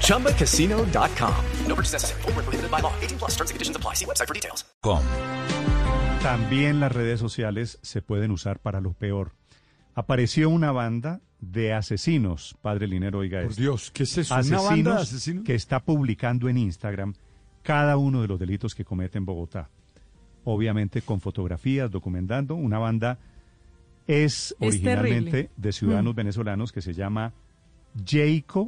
ChumbaCasino.com. No purchase necessary. Full prohibited by law. 18 plus terms and conditions apply. See website for details. También las redes sociales se pueden usar para lo peor. Apareció una banda de asesinos, padre Linero, oiga Por esto. Dios, ¿qué es eso? ¿Una Asesinos, banda de asesinos? que está publicando en Instagram cada uno de los delitos que comete en Bogotá. Obviamente con fotografías, documentando. Una banda es, Es originalmente terrible. de ciudadanos venezolanos que se llama Jayco,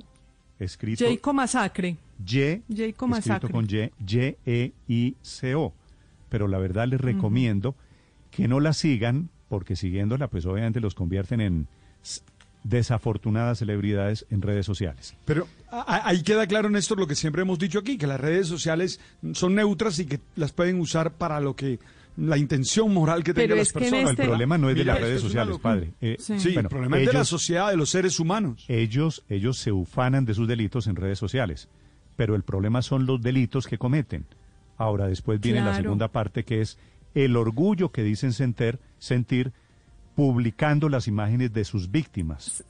escrito Jayco Masacre. Y, Jayco escrito Masacre. con Y, Y-E-I-C-O. Pero la verdad les recomiendo que no la sigan, porque siguiéndola, pues obviamente los convierten en desafortunadas celebridades en redes sociales. Pero ahí queda claro, Néstor, lo que siempre hemos dicho aquí, que las redes sociales son neutras y que las pueden usar para lo que la intención moral que tengan las personas. el este- problema no es de las redes sociales, locura. padre. Eh, Sí. Sí, bueno, el problema es de la sociedad, de los seres humanos. ellos, ellos se ufanan de sus delitos en redes sociales, pero el problema son los delitos que cometen. Ahora, después viene la segunda parte que es el orgullo que dicen sentir, sentir publicando las imágenes de sus víctimas.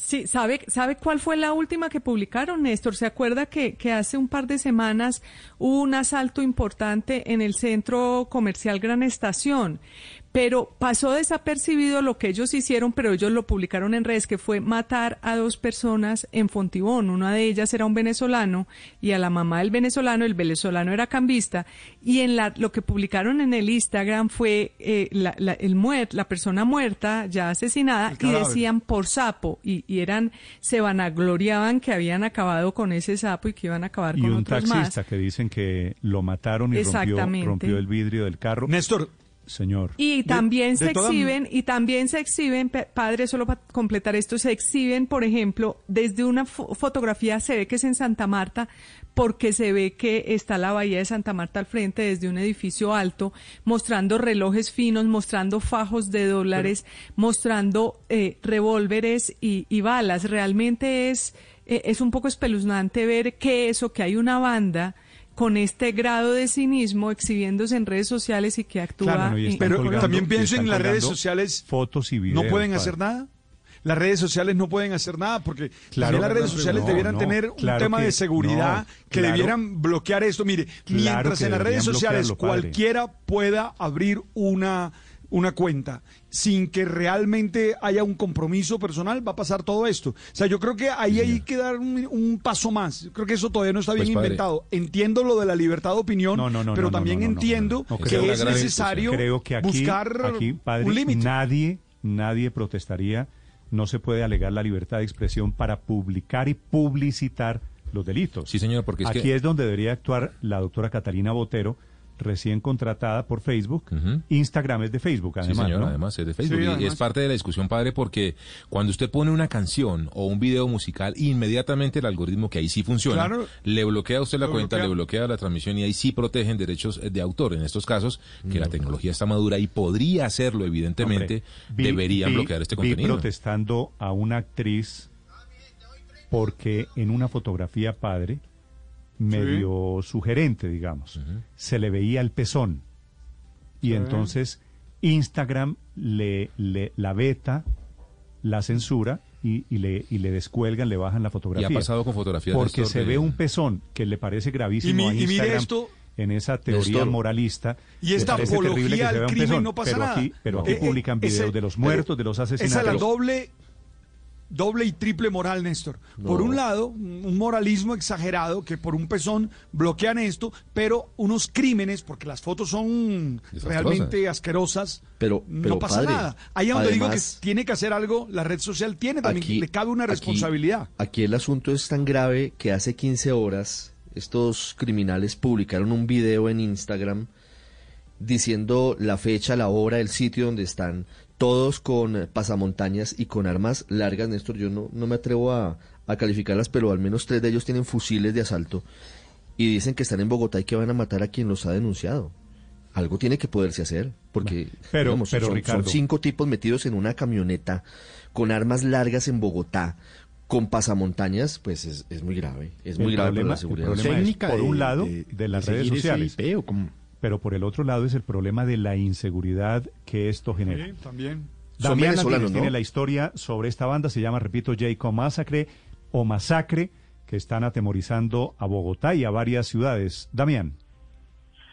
Sí, ¿sabe, ¿sabe cuál fue la última que publicaron, Néstor? ¿Se acuerda que, que hace un par de semanas hubo un asalto importante en el centro comercial Gran Estación? Pero pasó desapercibido lo que ellos hicieron, pero ellos lo publicaron en redes, que fue matar a dos personas en Fontibón. Una de ellas era un venezolano y a la mamá del venezolano, el venezolano era cambista. Y en la, lo que publicaron en el Instagram fue eh, la, la- el muer, la persona muerta, ya asesinada, y decían por sapo y, y eran se vanagloriaban que habían acabado con ese sapo y que iban a acabar Y con un otros taxista más. que dicen que lo mataron y rompió, rompió el vidrio del carro. Néstor, Señor. Y también de se exhiben, y también se exhiben, padre, solo para completar esto, se exhiben, por ejemplo, desde una fo- fotografía se ve que es en Santa Marta, porque se ve que está la bahía de Santa Marta al frente desde un edificio alto, mostrando relojes finos, mostrando fajos de dólares, mostrando eh, revólveres y, y balas. Realmente es, eh, es un poco espeluznante ver que eso, que hay una banda con este grado de cinismo exhibiéndose en redes sociales y que actúa Claro, no, y Pero colgando- también pienso en las redes sociales. Fotos y videos. ¿No pueden padre. hacer nada? Las redes sociales no pueden hacer nada porque Claro, también las redes sociales no, debieran no, tener un claro tema que- de seguridad no, que debieran bloquear esto. Mire, mientras en las redes sociales cualquiera pueda abrir una, una cuenta sin que realmente haya un compromiso personal, va a pasar todo esto. O sea, yo creo que ahí hay que dar un, un paso más. Yo creo que eso todavía no está bien Pues, padre. inventado. Entiendo lo de la libertad de opinión, No, no, no, pero también entiendo que es necesario Creo que aquí, buscar aquí, padre, un límite. nadie, nadie protestaría. No se puede alegar la libertad de expresión para publicar y publicitar los delitos. Sí, señor, porque es aquí que- es donde debería actuar la doctora Catalina Botero, recién contratada por Facebook. Instagram es de Facebook, Sí, además. señor, ¿no? además es de Facebook. Sí, y- además. es parte de la discusión, padre, porque cuando usted pone una canción o un video musical, inmediatamente el algoritmo, que ahí sí funciona, Claro. le bloquea a usted la cuenta, bloquea. le bloquea la transmisión y ahí sí protegen derechos eh, de autor. En estos casos, que la tecnología está madura y podría hacerlo, evidentemente, Hombre, vi- deberían vi- bloquear este vi contenido. protestando a una actriz porque en una fotografía padre, medio sugerente, digamos, se le veía el pezón. Y entonces Instagram le, le la veta, la censura y, y le, y le descuelgan, le bajan la Y fotografía. ha pasado con fotografías Porque se ve un pezón que le parece gravísimo Y mi- a y mire esto, en esa teoría moralista. Y esta apología al crimen pezón, no pasa pero nada. Aquí, pero aquí Eh, eh, publican ese- videos de los muertos, de los Esa es la asesinatos. doble, doble y triple moral, Néstor. Por un lado, un moralismo exagerado que por un pezón bloquean esto, pero unos crímenes, porque las fotos son realmente asquerosas, Pero- no pasa padre, nada. Ahí donde digo que tiene que hacer algo, la red social tiene también, Aquí- le cabe una aquí- responsabilidad. Aquí, el asunto es tan grave que hace 15 horas estos criminales publicaron un video en Instagram diciendo la fecha, la hora, el sitio donde están, todos con pasamontañas y con armas largas. Néstor, yo no, no me atrevo a, a calificarlas, pero al menos tres de ellos tienen fusiles de asalto y dicen que están en Bogotá y que van a matar a quien los ha denunciado. algo tiene que poderse hacer, porque Pero- digamos, pero, son, son Ricardo- cinco tipos metidos en una camioneta con armas largas en Bogotá, con pasamontañas, pues es, es muy grave, es muy El grave problema- para la el seguridad. problema es, técnica por de- un lado, de- de, las de redes sociales, IP, ¿o cómo? Pero por el otro lado es el problema de la inseguridad que esto genera. Sí, también. Damián Landines tiene ¿no? la historia sobre esta banda, se llama, repito, Jacob Massacre o Masacre, que están atemorizando a Bogotá y a varias ciudades. Damián.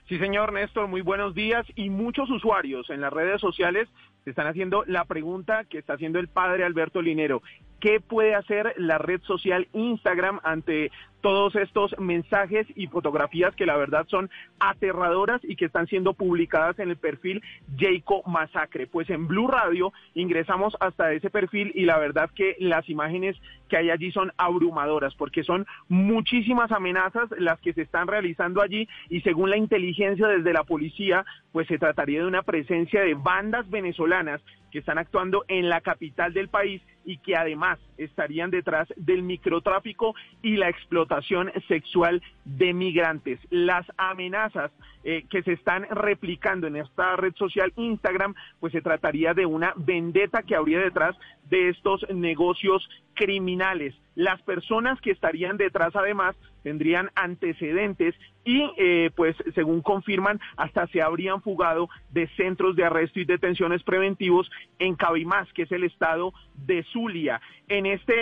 Sí, señor Néstor, muy buenos días. Y muchos usuarios en las redes sociales se están haciendo la pregunta que está haciendo el padre Alberto Linero. ¿Qué puede hacer la red social Instagram ante todos estos mensajes y fotografías que la verdad son aterradoras y que están siendo publicadas en el perfil Jayco Masacre? Pues en Blue Radio ingresamos hasta ese perfil y la verdad que las imágenes que hay allí son abrumadoras porque son muchísimas amenazas las que se están realizando allí y según la inteligencia desde la policía, pues se trataría de una presencia de bandas venezolanas que están actuando en la capital del país y que además estarían detrás del microtráfico y la explotación sexual de migrantes. Las amenazas eh, que se están replicando en esta red social Instagram, pues se trataría de una vendetta que habría detrás de estos negocios criminales. Las personas que estarían detrás además tendrían antecedentes y eh, pues según confirman hasta se habrían fugado de centros de arresto y detenciones preventivos en Cabimás, que es el estado de Zulia. En este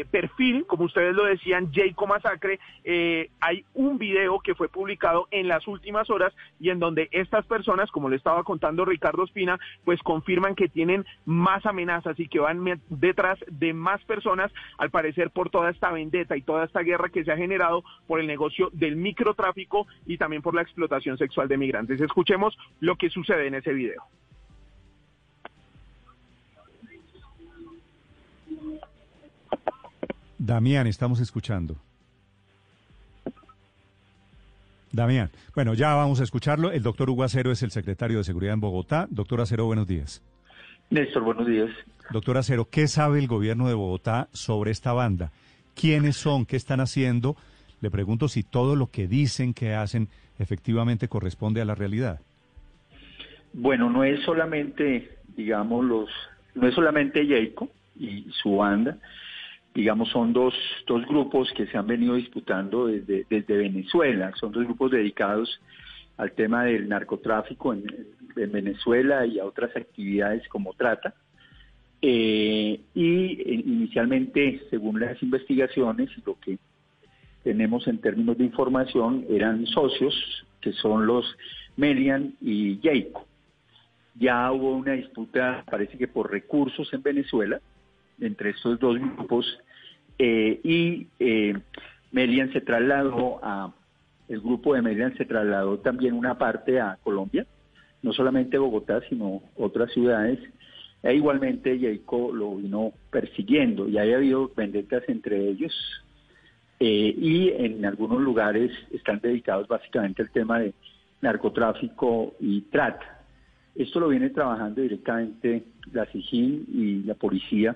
eh, perfil, como ustedes lo decían, Jayco Masacre, eh, hay un video que fue publicado en las últimas horas y en donde estas personas, como le estaba contando Ricardo Espina, pues confirman que tienen más amenazas y que van detrás de más personas, al parecer por toda esta vendetta y toda esta guerra que se ha generado por el negocio del microtráfico y también por la explotación sexual de migrantes. Escuchemos lo que sucede en ese video. Damián, estamos escuchando. Damián. Bueno, ya vamos a escucharlo. El doctor Hugo Acero es el secretario de Seguridad en Bogotá. Doctor Acero, buenos días. Néstor, buenos días. Doctor Acero, ¿qué sabe el gobierno de Bogotá sobre esta banda? ¿Quiénes son? ¿Qué están haciendo? Le pregunto si todo lo que dicen que hacen efectivamente corresponde a la realidad. Bueno, no es solamente, digamos, los, no es solamente Jayco y su banda, digamos, son dos, dos grupos que se han venido disputando desde, desde Venezuela, son dos grupos dedicados al tema del narcotráfico en, en Venezuela y a otras actividades como trata. Eh, y eh, inicialmente, según las investigaciones lo que tenemos en términos de información, eran socios, que son los Melian y Jayco. Ya hubo una disputa, parece que por recursos en Venezuela, entre estos dos grupos, eh, y eh, Melian se trasladó a, el grupo de Melian se trasladó también una parte a Colombia, no solamente Bogotá, sino otras ciudades, e igualmente Jayco lo vino persiguiendo, y ha habido vendetas entre ellos, eh, y en algunos lugares están dedicados básicamente al tema de narcotráfico y trata. Esto lo viene trabajando directamente la SIGIN y la policía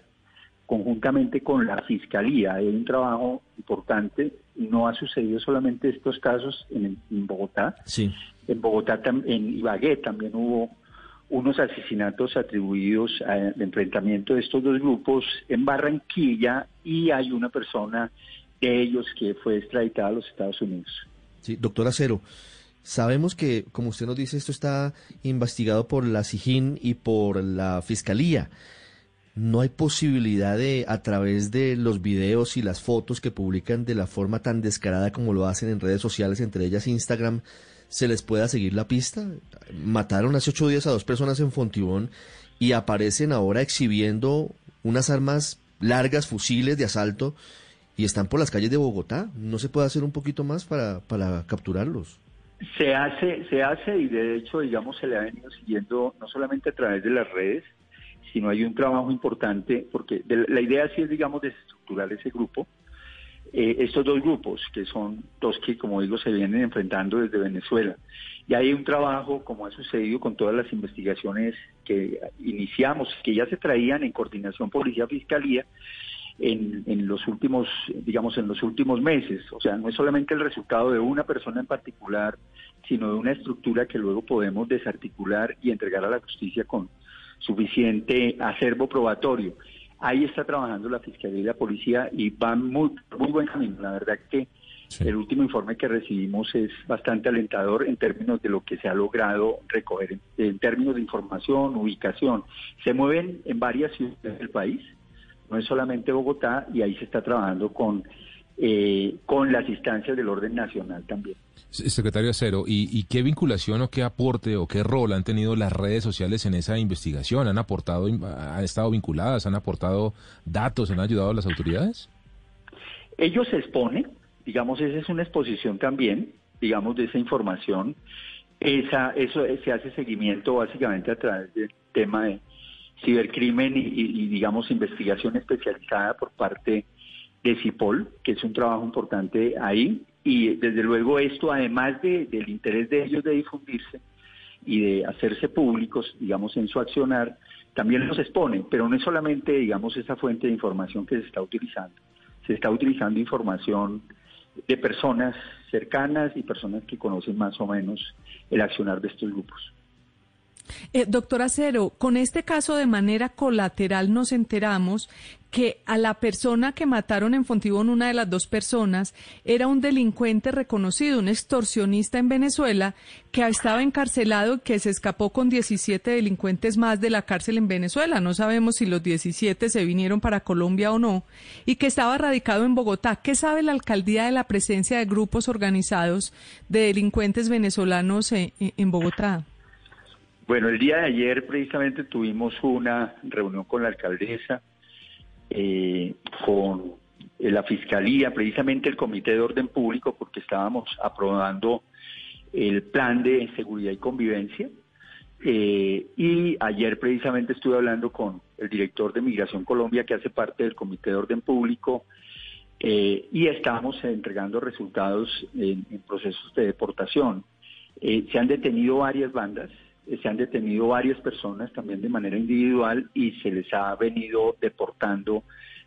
conjuntamente con la fiscalía. Hay un trabajo importante. No ha sucedido solamente estos casos en, en Bogotá. Sí. En Bogotá, en Ibagué también hubo unos asesinatos atribuidos al enfrentamiento de estos dos grupos en Barranquilla y hay una persona de ellos que fue extraditada a los Estados Unidos. Sí, doctor Acero, sabemos que, como usted nos dice, esto está investigado por la SIGIN y por la Fiscalía. ¿No hay posibilidad de, a través de los videos y las fotos que publican de la forma tan descarada como lo hacen en redes sociales, entre ellas Instagram, se les pueda seguir la pista? Mataron hace ocho días a dos personas en Fontibón y aparecen ahora exhibiendo unas armas largas, fusiles de asalto, y están por las calles de Bogotá. ¿No se puede hacer un poquito más para, para capturarlos? Se hace, se hace y de hecho, digamos, se le ha venido siguiendo no solamente a través de las redes, sino hay un trabajo importante, porque de- la idea sí es, digamos, desestructurar ese grupo, eh, estos dos grupos, que son dos que, como digo, se vienen enfrentando desde Venezuela. Y hay un trabajo, como ha sucedido con todas las investigaciones que iniciamos, que ya se traían en coordinación policía-fiscalía, en, en los últimos, digamos, en los últimos meses. O sea, no es solamente el resultado de una persona en particular, sino de una estructura que luego podemos desarticular y entregar a la justicia con suficiente acervo probatorio. Ahí está trabajando la Fiscalía y la Policía y van muy, muy buen camino. La verdad que el último informe que recibimos es bastante alentador en términos de lo que se ha logrado recoger en, en términos de información, ubicación. Se mueven en varias ciudades del país, no es solamente Bogotá, y ahí se está trabajando con, eh, con las instancias del orden nacional también. Secretario Acero, ¿y, ¿y qué vinculación o qué aporte o qué rol han tenido las redes sociales en esa investigación? ¿Han aportado, han estado vinculadas, han aportado datos, han ayudado a las autoridades? Ellos se exponen, digamos, esa es una exposición también, digamos, de esa información. Esa, eso se hace seguimiento básicamente a través del tema de cibercrimen y, y, y, digamos, investigación especializada por parte de CIPOL, que es un trabajo importante ahí. Y desde luego esto, además de, del interés de ellos de difundirse y de hacerse públicos, digamos, en su accionar, también los expone, pero no es solamente, digamos, esa fuente de información que se está utilizando. Se está utilizando información de personas cercanas y personas que conocen más o menos el accionar de estos grupos. Eh, doctor Acero, con este caso de manera colateral nos enteramos que a la persona que mataron en Fontibón, una de las dos personas, era un delincuente reconocido, un extorsionista en Venezuela, que estaba encarcelado y que se escapó con 17 delincuentes más de la cárcel en Venezuela. No sabemos si los 17 se vinieron para Colombia o no, y que estaba radicado en Bogotá. ¿Qué sabe la alcaldía de la presencia de grupos organizados de delincuentes venezolanos en, en Bogotá? Bueno, el día de ayer precisamente tuvimos una reunión con la alcaldesa, eh, con la fiscalía, precisamente el comité de orden público, porque estábamos aprobando el plan de seguridad y convivencia. Eh, y ayer precisamente estuve hablando con el director de Migración Colombia, que hace parte del comité de orden público, eh, y estamos entregando resultados en, en procesos de deportación. se han detenido varias bandas, se han detenido varias personas también de manera individual y se les ha venido deportando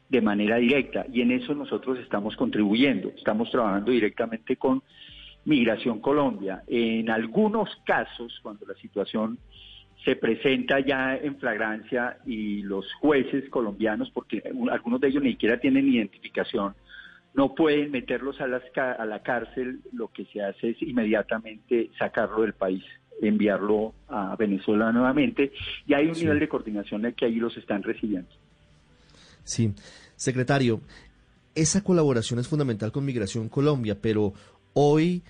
de manera directa. Y en eso nosotros estamos contribuyendo, estamos trabajando directamente con Migración Colombia. En algunos casos, cuando la situación se presenta ya en flagrancia y los jueces colombianos, porque algunos de ellos ni siquiera tienen identificación, no pueden meterlos a, las, a la cárcel, lo que se hace es inmediatamente sacarlo del país enviarlo a Venezuela nuevamente y hay un sí. nivel de coordinación de que ahí los están recibiendo. Sí, secretario, esa colaboración es fundamental con Migración Colombia, pero hoy,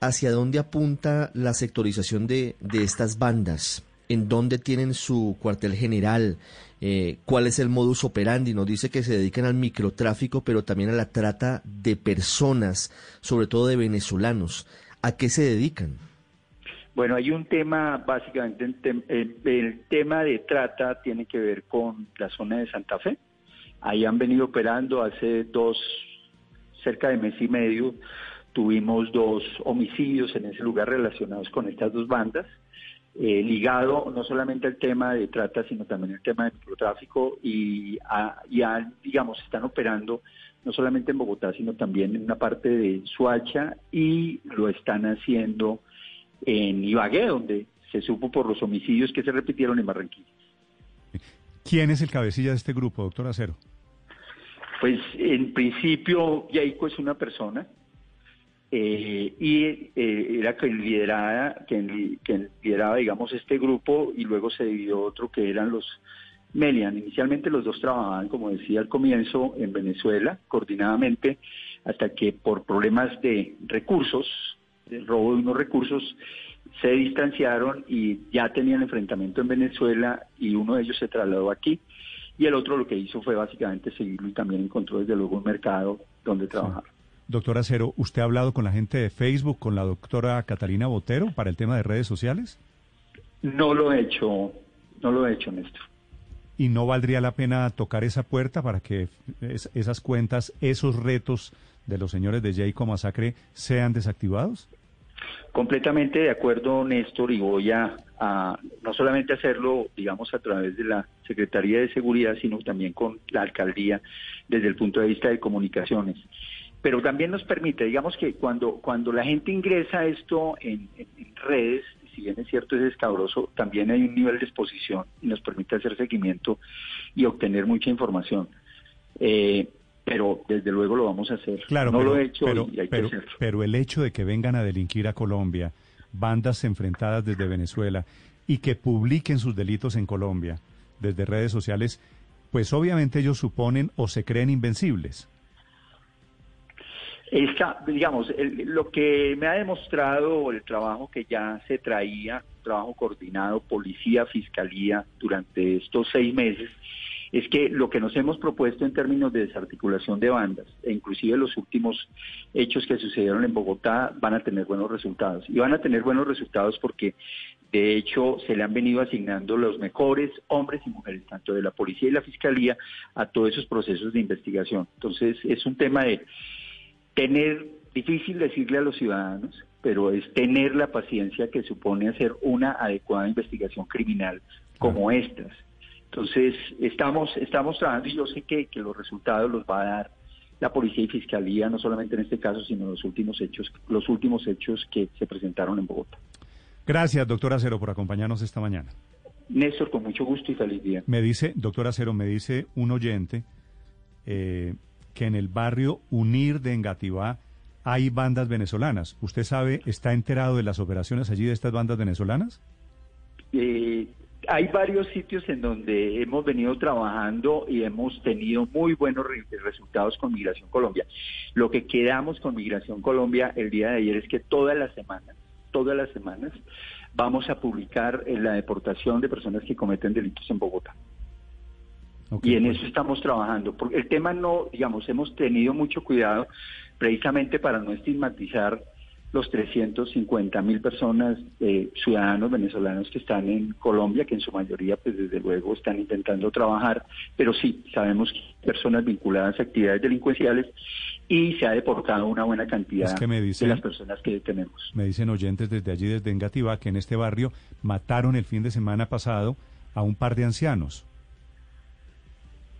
¿hacia dónde apunta la sectorización de, de estas bandas? ¿En dónde tienen su cuartel general? Eh, ¿Cuál es el modus operandi? Nos dice que se dedican al microtráfico, pero también a la trata de personas, sobre todo de venezolanos. ¿A qué se dedican? Bueno, hay un tema, básicamente, el, el, tema de trata tiene que ver con la zona de Santa Fe. Ahí han venido operando hace dos, cerca de mes y medio, tuvimos dos homicidios en ese lugar relacionados con estas dos bandas, eh, ligado no solamente al tema de trata, sino también al tema de microtráfico y, a, y a, digamos, están operando no solamente en Bogotá, sino también en una parte de Suacha y lo están haciendo en Ibagué, donde se supo por los homicidios que se repitieron en Barranquilla. ¿Quién es el cabecilla de este grupo, doctor Acero? Pues en principio Yaico es una persona eh, y eh, era quien lideraba, quien, quien lideraba, digamos, este grupo y luego se dividió otro que eran los Melian. Inicialmente los dos trabajaban, como decía al comienzo, en Venezuela coordinadamente, hasta que por problemas de recursos, del robo de unos recursos, se distanciaron y ya tenían enfrentamiento en Venezuela y uno de ellos se trasladó aquí y el otro lo que hizo fue básicamente seguirlo y también encontró desde luego un mercado donde trabajar. Sí. Doctor Acero, ¿usted ha hablado con la gente de Facebook, con la doctora Catalina Botero para el tema de redes sociales? No lo he hecho, no lo he hecho, Néstor. ¿Y no valdría la pena tocar esa puerta para que es, esas cuentas, esos retos de los señores de Jayco Masacre sean desactivados? Completamente de acuerdo, Néstor, y voy a, no solamente hacerlo, digamos, a través de la Secretaría de Seguridad, sino también con la alcaldía desde el punto de vista de comunicaciones. pero también nos permite, digamos que cuando, cuando la gente ingresa esto en, redes, si bien es cierto es escabroso, también hay un nivel de exposición y nos permite hacer seguimiento y obtener mucha información. Eh, pero desde luego lo vamos a hacer. Claro, no pero, lo he hecho pero, y hay pero, que hacerlo. pero el hecho de que vengan a delinquir a Colombia, bandas enfrentadas desde Venezuela y que publiquen sus delitos en Colombia desde redes sociales, pues obviamente ellos suponen o se creen invencibles. Esta, digamos, el- lo que me ha demostrado el trabajo que ya se traía, trabajo coordinado, policía, fiscalía, durante estos seis meses, es que lo que nos hemos propuesto en términos de desarticulación de bandas, e inclusive los últimos hechos que sucedieron en Bogotá, van a tener buenos resultados. Y van a tener buenos resultados porque, de hecho, se le han venido asignando los mejores hombres y mujeres, tanto de la policía y la fiscalía, a todos esos procesos de investigación. Entonces, es un tema de tener, difícil decirle a los ciudadanos, pero es tener la paciencia que supone hacer una adecuada investigación criminal como estas. Entonces, estamos, estamos trabajando y yo sé que, que los resultados los va a dar la policía y fiscalía, no solamente en este caso, sino los últimos hechos, los últimos hechos que se presentaron en Bogotá. Gracias, doctor Acero, por acompañarnos esta mañana. Néstor, con mucho gusto y feliz día. Me dice, doctor Acero, me dice un oyente eh, que en el barrio Unir de Engativá hay bandas venezolanas. ¿Usted sabe, está enterado de las operaciones allí de estas bandas venezolanas? Eh, hay varios sitios en donde hemos venido trabajando y hemos tenido muy buenos re- resultados con Migración Colombia. Lo que quedamos con Migración Colombia el día de ayer es que todas las semanas, todas las semanas, vamos a publicar eh, la deportación de personas que cometen delitos en Bogotá. Y en pues, eso estamos trabajando. Porque el tema no, digamos, hemos tenido mucho cuidado precisamente para no estigmatizar los 350 mil personas, eh, ciudadanos venezolanos que están en Colombia, que en su mayoría, pues desde luego, están intentando trabajar, pero sí, sabemos que personas vinculadas a actividades delincuenciales y se ha deportado una buena cantidad Es que me dicen- de las personas que tenemos. Me dicen oyentes desde allí, desde Engativá, que en este barrio mataron el fin de semana pasado a un par de ancianos.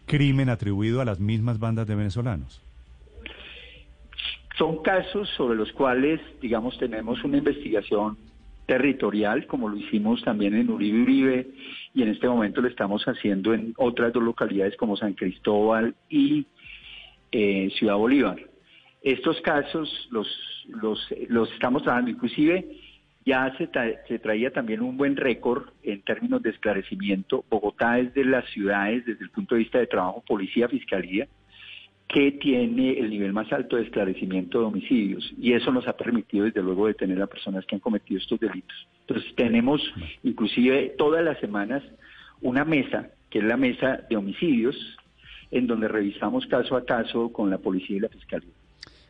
Crimen atribuido a las mismas bandas de venezolanos. Son casos sobre los cuales, digamos, tenemos una investigación territorial, como lo hicimos también en Uribe Uribe, y en este momento lo estamos haciendo en otras dos localidades como San Cristóbal y eh, Ciudad Bolívar. Estos casos los, los, los estamos trabajando, inclusive ya se, se traía también un buen récord en términos de esclarecimiento. Bogotá es de las ciudades, desde el punto de vista de trabajo, policía, fiscalía, que tiene el nivel más alto de esclarecimiento de homicidios y eso nos ha permitido desde luego detener a personas que han cometido estos delitos. Entonces tenemos inclusive todas las semanas una mesa, que es la mesa de homicidios, en donde revisamos caso a caso con la policía y la fiscalía.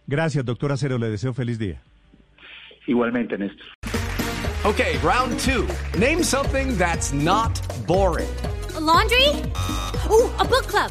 Gracias, doctor Acero. Le deseo feliz día. Igualmente, Néstor. Okay, round two. Name something that's not boring. A laundry? Ooh, a book club.